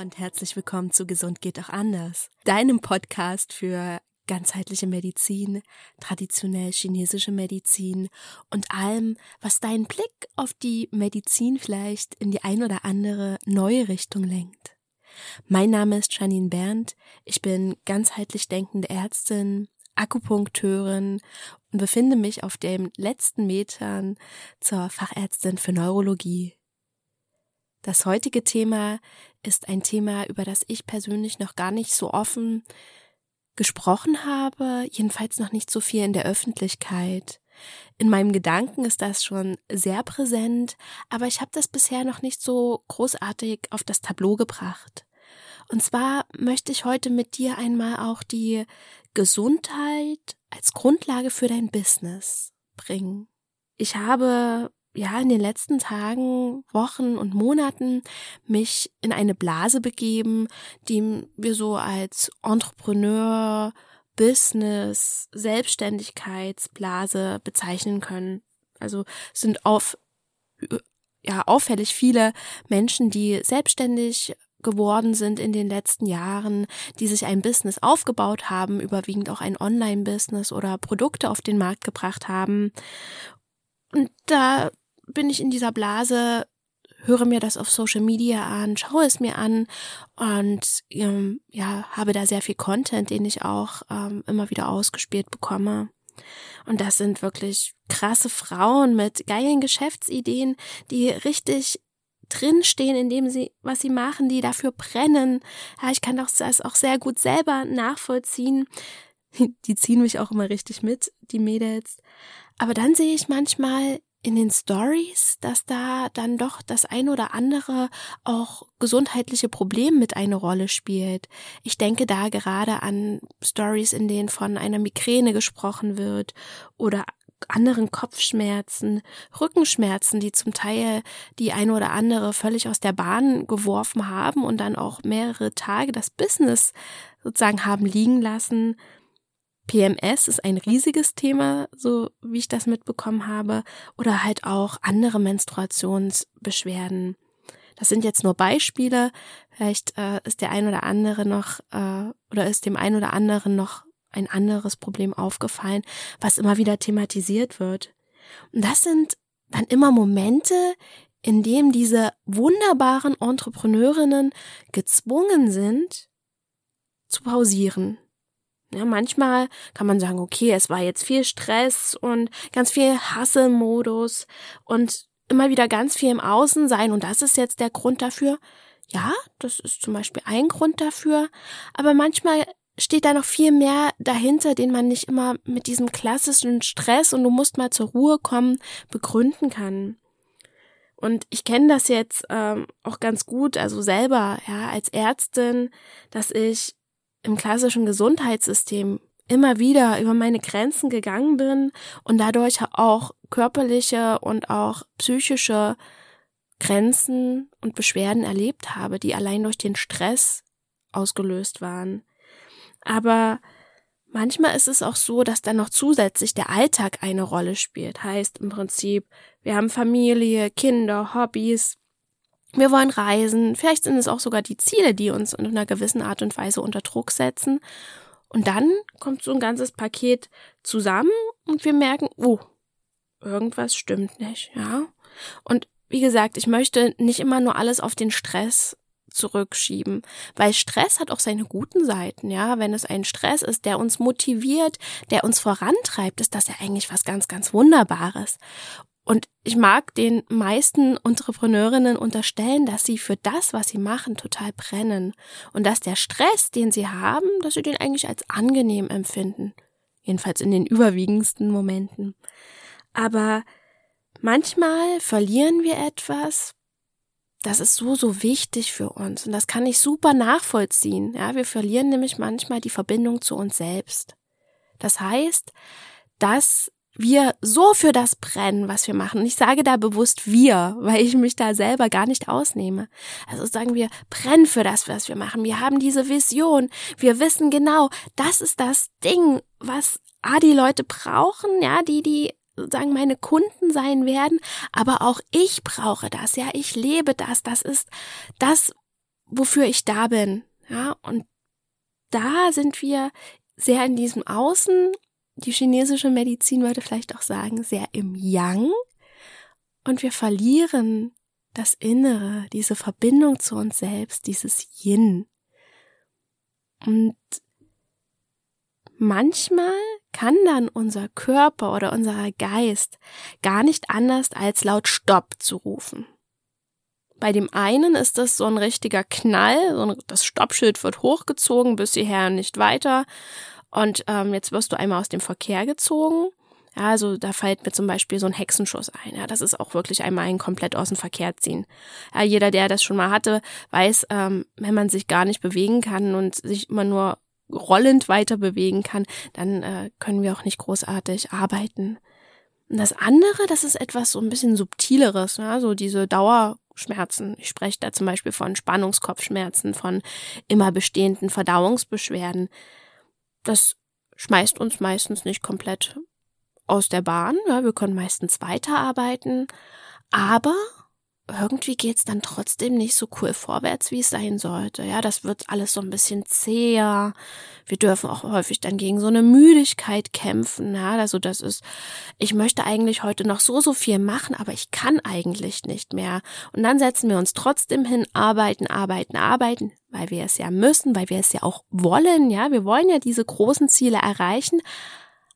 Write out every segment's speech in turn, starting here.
und herzlich willkommen zu Gesund geht auch anders, deinem Podcast für ganzheitliche Medizin, traditionell chinesische Medizin und allem, was deinen Blick auf die Medizin vielleicht in die ein oder andere neue Richtung lenkt. Mein Name ist Janine Berndt, ich bin ganzheitlich denkende Ärztin, Akupunkteurin und befinde mich auf den letzten Metern zur Fachärztin für Neurologie. Das heutige Thema ist ein Thema, über das ich persönlich noch gar nicht so offen gesprochen habe, jedenfalls noch nicht so viel in der Öffentlichkeit. In meinem Gedanken ist das schon sehr präsent, aber ich habe das bisher noch nicht so großartig auf das Tableau gebracht. Und zwar möchte ich heute mit dir einmal auch die Gesundheit als Grundlage für dein Business bringen. Ich habe ja in den letzten Tagen, Wochen und Monaten mich in eine Blase begeben, die wir so als Entrepreneur, Business, Selbstständigkeitsblase bezeichnen können. Also sind auf ja auffällig viele Menschen, die selbstständig geworden sind in den letzten Jahren, die sich ein Business aufgebaut haben, überwiegend auch ein Online-Business oder Produkte auf den Markt gebracht haben. Und da bin ich in dieser Blase, höre mir das auf Social Media an, schaue es mir an und ähm, ja, habe da sehr viel Content, den ich auch ähm, immer wieder ausgespielt bekomme. Und das sind wirklich krasse Frauen mit geilen Geschäftsideen, die richtig drinstehen in dem sie, was sie machen, die dafür brennen. Ja, ich kann das auch sehr gut selber nachvollziehen. Die ziehen mich auch immer richtig mit, die Mädels. Aber dann sehe ich manchmal in den Stories, dass da dann doch das ein oder andere auch gesundheitliche Problem mit eine Rolle spielt. Ich denke da gerade an Stories, in denen von einer Migräne gesprochen wird oder anderen Kopfschmerzen, Rückenschmerzen, die zum Teil die eine oder andere völlig aus der Bahn geworfen haben und dann auch mehrere Tage das Business sozusagen haben liegen lassen. PMS ist ein riesiges Thema, so wie ich das mitbekommen habe, oder halt auch andere Menstruationsbeschwerden. Das sind jetzt nur Beispiele. Vielleicht äh, ist der ein oder andere noch äh, oder ist dem ein oder anderen noch ein anderes Problem aufgefallen, was immer wieder thematisiert wird. Und das sind dann immer Momente, in dem diese wunderbaren Entrepreneurinnen gezwungen sind, zu pausieren. Ja, manchmal kann man sagen, okay, es war jetzt viel Stress und ganz viel Hasselmodus und immer wieder ganz viel im Außen sein und das ist jetzt der Grund dafür. Ja, das ist zum Beispiel ein Grund dafür, aber manchmal steht da noch viel mehr dahinter, den man nicht immer mit diesem klassischen Stress und du musst mal zur Ruhe kommen begründen kann. Und ich kenne das jetzt ähm, auch ganz gut, also selber, ja, als Ärztin, dass ich im klassischen Gesundheitssystem immer wieder über meine Grenzen gegangen bin und dadurch auch körperliche und auch psychische Grenzen und Beschwerden erlebt habe, die allein durch den Stress ausgelöst waren. Aber manchmal ist es auch so, dass dann noch zusätzlich der Alltag eine Rolle spielt. Heißt im Prinzip, wir haben Familie, Kinder, Hobbys, wir wollen reisen, vielleicht sind es auch sogar die Ziele, die uns in einer gewissen Art und Weise unter Druck setzen. Und dann kommt so ein ganzes Paket zusammen und wir merken, oh, irgendwas stimmt nicht, ja. Und wie gesagt, ich möchte nicht immer nur alles auf den Stress zurückschieben, weil Stress hat auch seine guten Seiten, ja. Wenn es ein Stress ist, der uns motiviert, der uns vorantreibt, ist das ja eigentlich was ganz, ganz Wunderbares. Und ich mag den meisten Entrepreneurinnen unterstellen, dass sie für das, was sie machen, total brennen. Und dass der Stress, den sie haben, dass sie den eigentlich als angenehm empfinden. Jedenfalls in den überwiegendsten Momenten. Aber manchmal verlieren wir etwas, das ist so, so wichtig für uns. Und das kann ich super nachvollziehen. Ja, wir verlieren nämlich manchmal die Verbindung zu uns selbst. Das heißt, dass wir so für das brennen, was wir machen. Ich sage da bewusst wir, weil ich mich da selber gar nicht ausnehme. Also sagen wir, brennen für das, was wir machen. Wir haben diese Vision. Wir wissen genau, das ist das Ding, was A, die Leute brauchen, ja, die, die sozusagen meine Kunden sein werden, aber auch ich brauche das, ja, ich lebe das, das ist das, wofür ich da bin. Ja, und da sind wir sehr in diesem Außen. Die chinesische Medizin würde vielleicht auch sagen, sehr im Yang. Und wir verlieren das Innere, diese Verbindung zu uns selbst, dieses Yin. Und manchmal kann dann unser Körper oder unser Geist gar nicht anders als laut Stopp zu rufen. Bei dem einen ist das so ein richtiger Knall, das Stoppschild wird hochgezogen bis hierher nicht weiter und ähm, jetzt wirst du einmal aus dem Verkehr gezogen. Ja, also da fällt mir zum Beispiel so ein Hexenschuss ein. Ja, das ist auch wirklich einmal ein komplett aus dem Verkehr ziehen. Ja, jeder, der das schon mal hatte, weiß, ähm, wenn man sich gar nicht bewegen kann und sich immer nur rollend weiter bewegen kann, dann äh, können wir auch nicht großartig arbeiten. Und das andere, das ist etwas so ein bisschen subtileres, ja, so diese Dauerschmerzen. Ich spreche da zum Beispiel von Spannungskopfschmerzen, von immer bestehenden Verdauungsbeschwerden. Das schmeißt uns meistens nicht komplett aus der Bahn. Ja, wir können meistens weiterarbeiten, aber irgendwie geht's dann trotzdem nicht so cool vorwärts, wie es sein sollte. Ja, das wird alles so ein bisschen zäher. Wir dürfen auch häufig dann gegen so eine Müdigkeit kämpfen. Ja, also das ist, ich möchte eigentlich heute noch so, so viel machen, aber ich kann eigentlich nicht mehr. Und dann setzen wir uns trotzdem hin, arbeiten, arbeiten, arbeiten, weil wir es ja müssen, weil wir es ja auch wollen. Ja, wir wollen ja diese großen Ziele erreichen.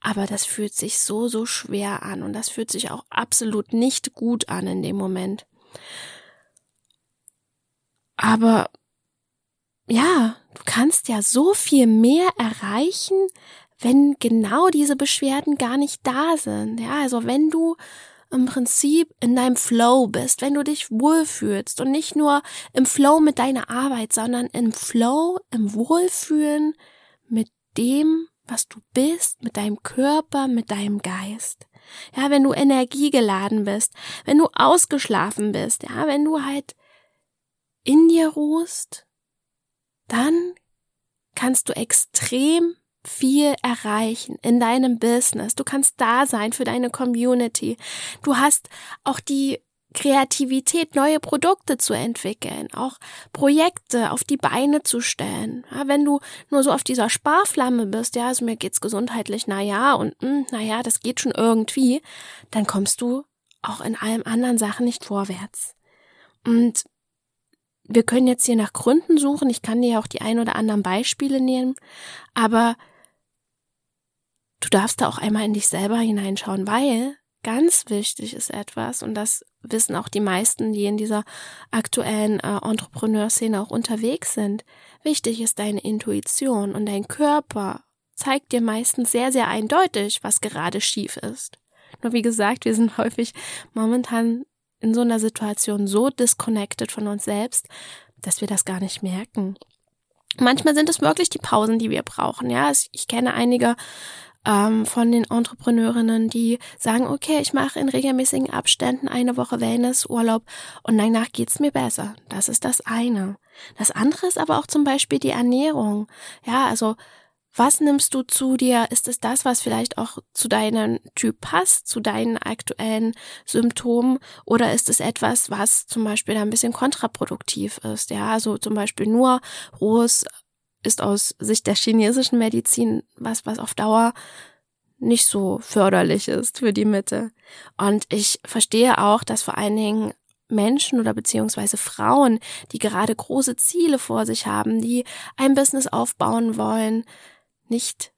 Aber das fühlt sich so, so schwer an und das fühlt sich auch absolut nicht gut an in dem Moment. Aber ja, du kannst ja so viel mehr erreichen, wenn genau diese Beschwerden gar nicht da sind. Ja, also wenn du im Prinzip in deinem Flow bist, wenn du dich wohlfühlst und nicht nur im Flow mit deiner Arbeit, sondern im Flow, im Wohlfühlen mit dem, was du bist, mit deinem Körper, mit deinem Geist. Ja, wenn du energiegeladen bist, wenn du ausgeschlafen bist, ja, wenn du halt in dir ruhst, dann kannst du extrem viel erreichen in deinem Business. Du kannst da sein für deine Community. Du hast auch die Kreativität, neue Produkte zu entwickeln, auch Projekte auf die Beine zu stellen. Ja, wenn du nur so auf dieser Sparflamme bist, ja, also mir geht's gesundheitlich, na ja, und hm, na ja, das geht schon irgendwie, dann kommst du auch in allen anderen Sachen nicht vorwärts. Und wir können jetzt hier nach Gründen suchen. Ich kann dir auch die ein oder anderen Beispiele nehmen, aber du darfst da auch einmal in dich selber hineinschauen, weil ganz wichtig ist etwas, und das wissen auch die meisten, die in dieser aktuellen äh, Entrepreneurszene auch unterwegs sind. Wichtig ist deine Intuition und dein Körper zeigt dir meistens sehr, sehr eindeutig, was gerade schief ist. Nur wie gesagt, wir sind häufig momentan in so einer Situation so disconnected von uns selbst, dass wir das gar nicht merken. Manchmal sind es wirklich die Pausen, die wir brauchen. Ja, ich kenne einige ähm, von den Entrepreneurinnen, die sagen, okay, ich mache in regelmäßigen Abständen eine Woche Wellnessurlaub und danach geht's mir besser. Das ist das eine. Das andere ist aber auch zum Beispiel die Ernährung. Ja, also was nimmst du zu dir? Ist es das, was vielleicht auch zu deinem Typ passt, zu deinen aktuellen Symptomen? Oder ist es etwas, was zum Beispiel da ein bisschen kontraproduktiv ist? Ja, also zum Beispiel nur rohes ist aus Sicht der chinesischen Medizin was, was auf Dauer nicht so förderlich ist für die Mitte. Und ich verstehe auch, dass vor allen Dingen Menschen oder beziehungsweise Frauen, die gerade große Ziele vor sich haben, die ein Business aufbauen wollen, nicht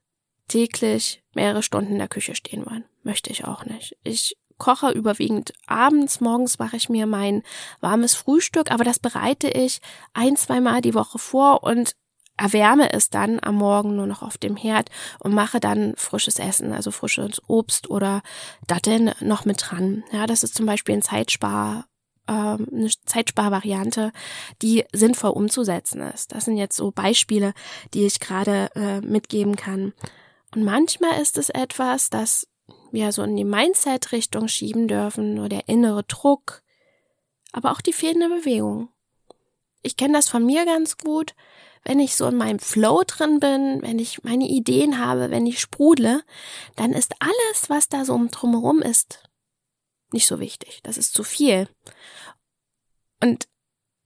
täglich mehrere Stunden in der Küche stehen wollen. Möchte ich auch nicht. Ich koche überwiegend abends, morgens mache ich mir mein warmes Frühstück, aber das bereite ich ein, zweimal die Woche vor und erwärme es dann am Morgen nur noch auf dem Herd und mache dann frisches Essen, also frisches Obst oder Datteln noch mit dran. Ja, das ist zum Beispiel ein Zeitspar ähm, eine Zeitsparvariante, die sinnvoll umzusetzen ist. Das sind jetzt so Beispiele, die ich gerade äh, mitgeben kann. Und manchmal ist es etwas, das wir so in die Mindset-Richtung schieben dürfen, nur der innere Druck, aber auch die fehlende Bewegung. Ich kenne das von mir ganz gut wenn ich so in meinem Flow drin bin, wenn ich meine Ideen habe, wenn ich sprudle, dann ist alles, was da so drumherum ist, nicht so wichtig. Das ist zu viel. Und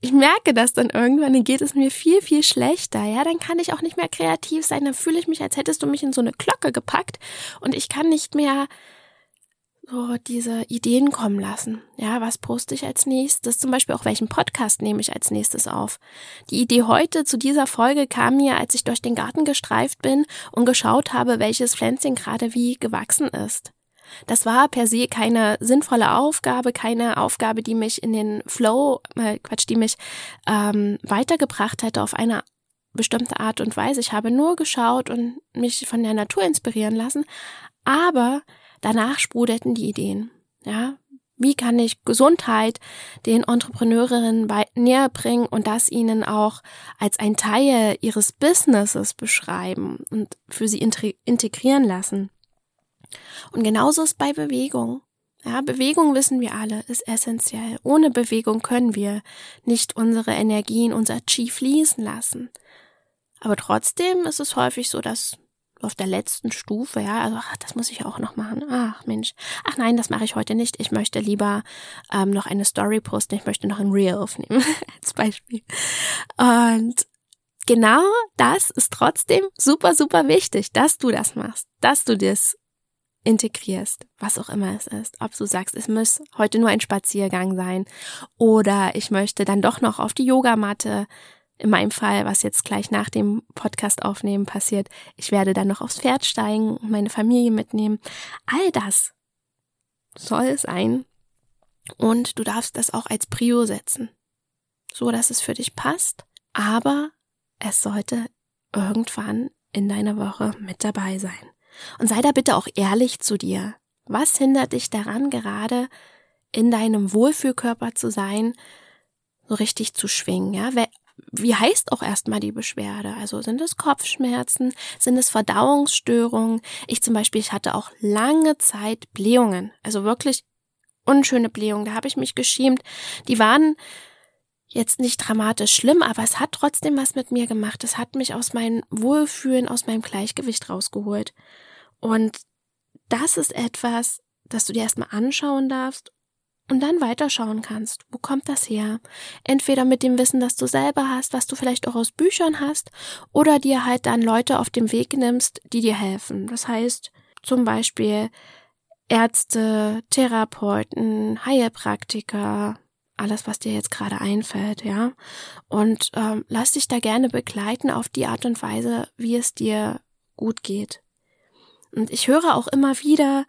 ich merke das dann irgendwann, dann geht es mir viel, viel schlechter. Ja, dann kann ich auch nicht mehr kreativ sein. Dann fühle ich mich, als hättest du mich in so eine Glocke gepackt und ich kann nicht mehr so diese Ideen kommen lassen. Ja, was poste ich als nächstes? Zum Beispiel auch welchen Podcast nehme ich als nächstes auf? Die Idee heute zu dieser Folge kam mir, als ich durch den Garten gestreift bin und geschaut habe, welches Pflänzchen gerade wie gewachsen ist. Das war per se keine sinnvolle Aufgabe, keine Aufgabe, die mich in den Flow, äh, Quatsch, die mich ähm, weitergebracht hätte auf eine bestimmte Art und Weise. Ich habe nur geschaut und mich von der Natur inspirieren lassen, aber danach sprudelten die Ideen. Ja, wie kann ich Gesundheit den Entrepreneurinnen näher bringen und das ihnen auch als ein Teil ihres Businesses beschreiben und für sie integrieren lassen? Und genauso ist bei Bewegung. Ja, Bewegung wissen wir alle, ist essentiell. Ohne Bewegung können wir nicht unsere Energien, unser Chi fließen lassen. Aber trotzdem ist es häufig so, dass auf der letzten Stufe, ja, also ach, das muss ich auch noch machen. Ach Mensch, ach nein, das mache ich heute nicht. Ich möchte lieber ähm, noch eine Story posten. Ich möchte noch ein Reel aufnehmen als Beispiel. Und genau das ist trotzdem super, super wichtig, dass du das machst, dass du das integrierst, was auch immer es ist. Ob du sagst, es muss heute nur ein Spaziergang sein oder ich möchte dann doch noch auf die Yogamatte. In meinem Fall, was jetzt gleich nach dem Podcast aufnehmen passiert, ich werde dann noch aufs Pferd steigen und meine Familie mitnehmen. All das soll sein. Und du darfst das auch als Prio setzen. So, dass es für dich passt. Aber es sollte irgendwann in deiner Woche mit dabei sein. Und sei da bitte auch ehrlich zu dir. Was hindert dich daran, gerade in deinem Wohlfühlkörper zu sein, so richtig zu schwingen? Ja, wie heißt auch erstmal die Beschwerde? Also sind es Kopfschmerzen? Sind es Verdauungsstörungen? Ich zum Beispiel, ich hatte auch lange Zeit Blähungen. Also wirklich unschöne Blähungen. Da habe ich mich geschämt. Die waren jetzt nicht dramatisch schlimm, aber es hat trotzdem was mit mir gemacht. Es hat mich aus meinem Wohlfühlen, aus meinem Gleichgewicht rausgeholt. Und das ist etwas, das du dir erstmal anschauen darfst und dann weiterschauen kannst. Wo kommt das her? Entweder mit dem Wissen, das du selber hast, was du vielleicht auch aus Büchern hast, oder dir halt dann Leute auf dem Weg nimmst, die dir helfen. Das heißt, zum Beispiel Ärzte, Therapeuten, Heilpraktiker, alles, was dir jetzt gerade einfällt, ja. Und ähm, lass dich da gerne begleiten auf die Art und Weise, wie es dir gut geht. Und ich höre auch immer wieder,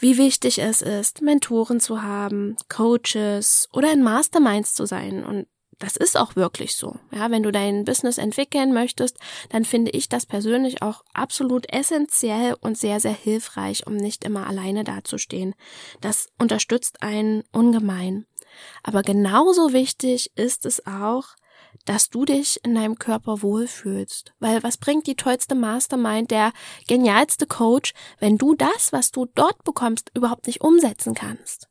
wie wichtig es ist, Mentoren zu haben, Coaches oder in Masterminds zu sein. Und das ist auch wirklich so. Ja, wenn du dein Business entwickeln möchtest, dann finde ich das persönlich auch absolut essentiell und sehr, sehr hilfreich, um nicht immer alleine dazustehen. Das unterstützt einen ungemein. Aber genauso wichtig ist es auch, dass du dich in deinem Körper wohlfühlst. Weil was bringt die tollste Mastermind, der genialste Coach, wenn du das, was du dort bekommst, überhaupt nicht umsetzen kannst?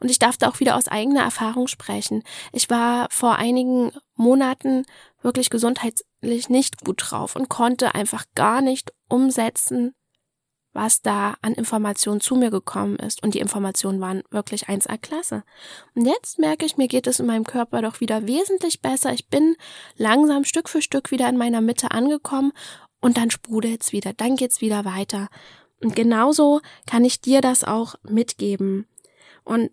Und ich darf da auch wieder aus eigener Erfahrung sprechen. Ich war vor einigen Monaten wirklich gesundheitlich nicht gut drauf und konnte einfach gar nicht umsetzen, was da an Informationen zu mir gekommen ist. Und die Informationen waren wirklich 1A Klasse. Und jetzt merke ich, mir geht es in meinem Körper doch wieder wesentlich besser. Ich bin langsam Stück für Stück wieder in meiner Mitte angekommen und dann sprudelt's wieder, dann geht's wieder weiter. Und genauso kann ich dir das auch mitgeben. Und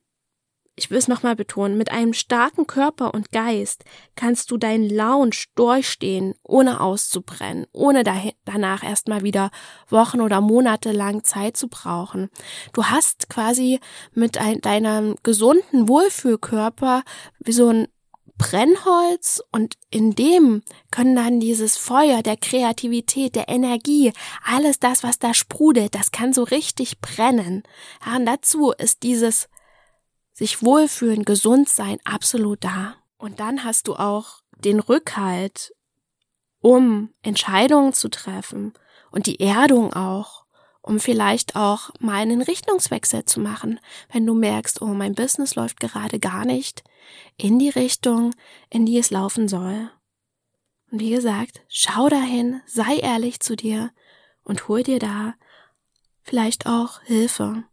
ich will es nochmal betonen, mit einem starken Körper und Geist kannst du deinen Lounge durchstehen, ohne auszubrennen, ohne danach erstmal wieder Wochen oder Monate lang Zeit zu brauchen. Du hast quasi mit ein, deinem gesunden Wohlfühlkörper wie so ein Brennholz und in dem können dann dieses Feuer der Kreativität, der Energie, alles das, was da sprudelt, das kann so richtig brennen. Ja, und dazu ist dieses sich wohlfühlen, gesund sein, absolut da. Und dann hast du auch den Rückhalt, um Entscheidungen zu treffen und die Erdung auch, um vielleicht auch mal einen Richtungswechsel zu machen, wenn du merkst, oh, mein Business läuft gerade gar nicht in die Richtung, in die es laufen soll. Und wie gesagt, schau dahin, sei ehrlich zu dir und hol dir da vielleicht auch Hilfe.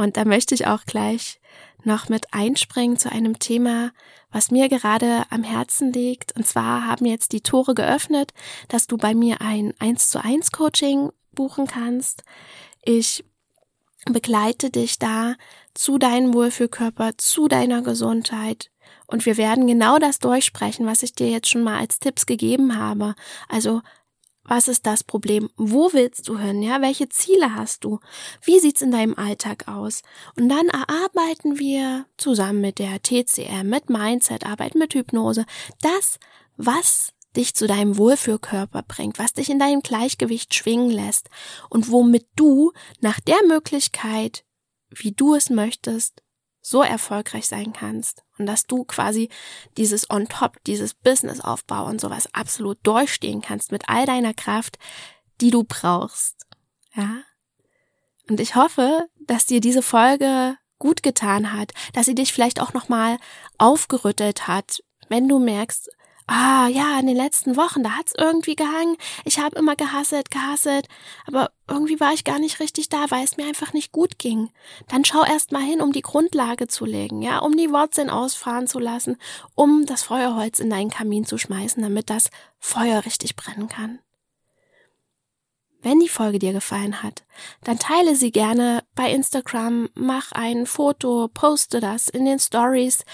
Und da möchte ich auch gleich noch mit einspringen zu einem Thema, was mir gerade am Herzen liegt. Und zwar haben jetzt die Tore geöffnet, dass du bei mir ein 1 zu 1 Coaching buchen kannst. Ich begleite dich da zu deinem Wohlfühlkörper, zu deiner Gesundheit. Und wir werden genau das durchsprechen, was ich dir jetzt schon mal als Tipps gegeben habe. Also was ist das Problem? Wo willst du hin? Ja, welche Ziele hast du? Wie sieht's in deinem Alltag aus? Und dann erarbeiten wir zusammen mit der TCM, mit Mindset-Arbeit, mit Hypnose, das, was dich zu deinem Wohlfühlkörper bringt, was dich in deinem Gleichgewicht schwingen lässt und womit du nach der Möglichkeit, wie du es möchtest, so erfolgreich sein kannst und dass du quasi dieses on top, dieses Businessaufbau und sowas absolut durchstehen kannst mit all deiner Kraft, die du brauchst. Ja? Und ich hoffe, dass dir diese Folge gut getan hat, dass sie dich vielleicht auch nochmal aufgerüttelt hat, wenn du merkst, ah ja, in den letzten Wochen, da hat's irgendwie gehangen. Ich habe immer gehasselt, gehasselt, aber irgendwie war ich gar nicht richtig da, weil es mir einfach nicht gut ging. Dann schau erst mal hin, um die Grundlage zu legen, ja, um die Wurzeln ausfahren zu lassen, um das Feuerholz in deinen Kamin zu schmeißen, damit das Feuer richtig brennen kann. Wenn die Folge dir gefallen hat, dann teile sie gerne bei Instagram, mach ein Foto, poste das in den Stories,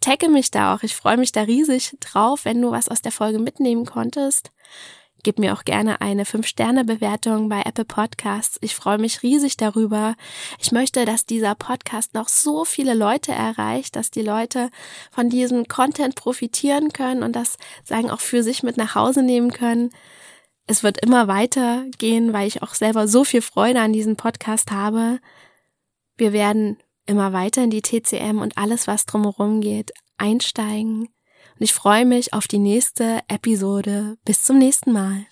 tagge mich da auch. Ich freue mich da riesig drauf, wenn du was aus der Folge mitnehmen konntest. Gib mir auch gerne eine 5-Sterne-Bewertung bei Apple Podcasts. Ich freue mich riesig darüber. Ich möchte, dass dieser Podcast noch so viele Leute erreicht, dass die Leute von diesem Content profitieren können und das sagen auch für sich mit nach Hause nehmen können es wird immer weitergehen, weil ich auch selber so viel Freude an diesem Podcast habe. Wir werden immer weiter in die TCM und alles, was drumherum geht, einsteigen. Und ich freue mich auf die nächste Episode. Bis zum nächsten Mal.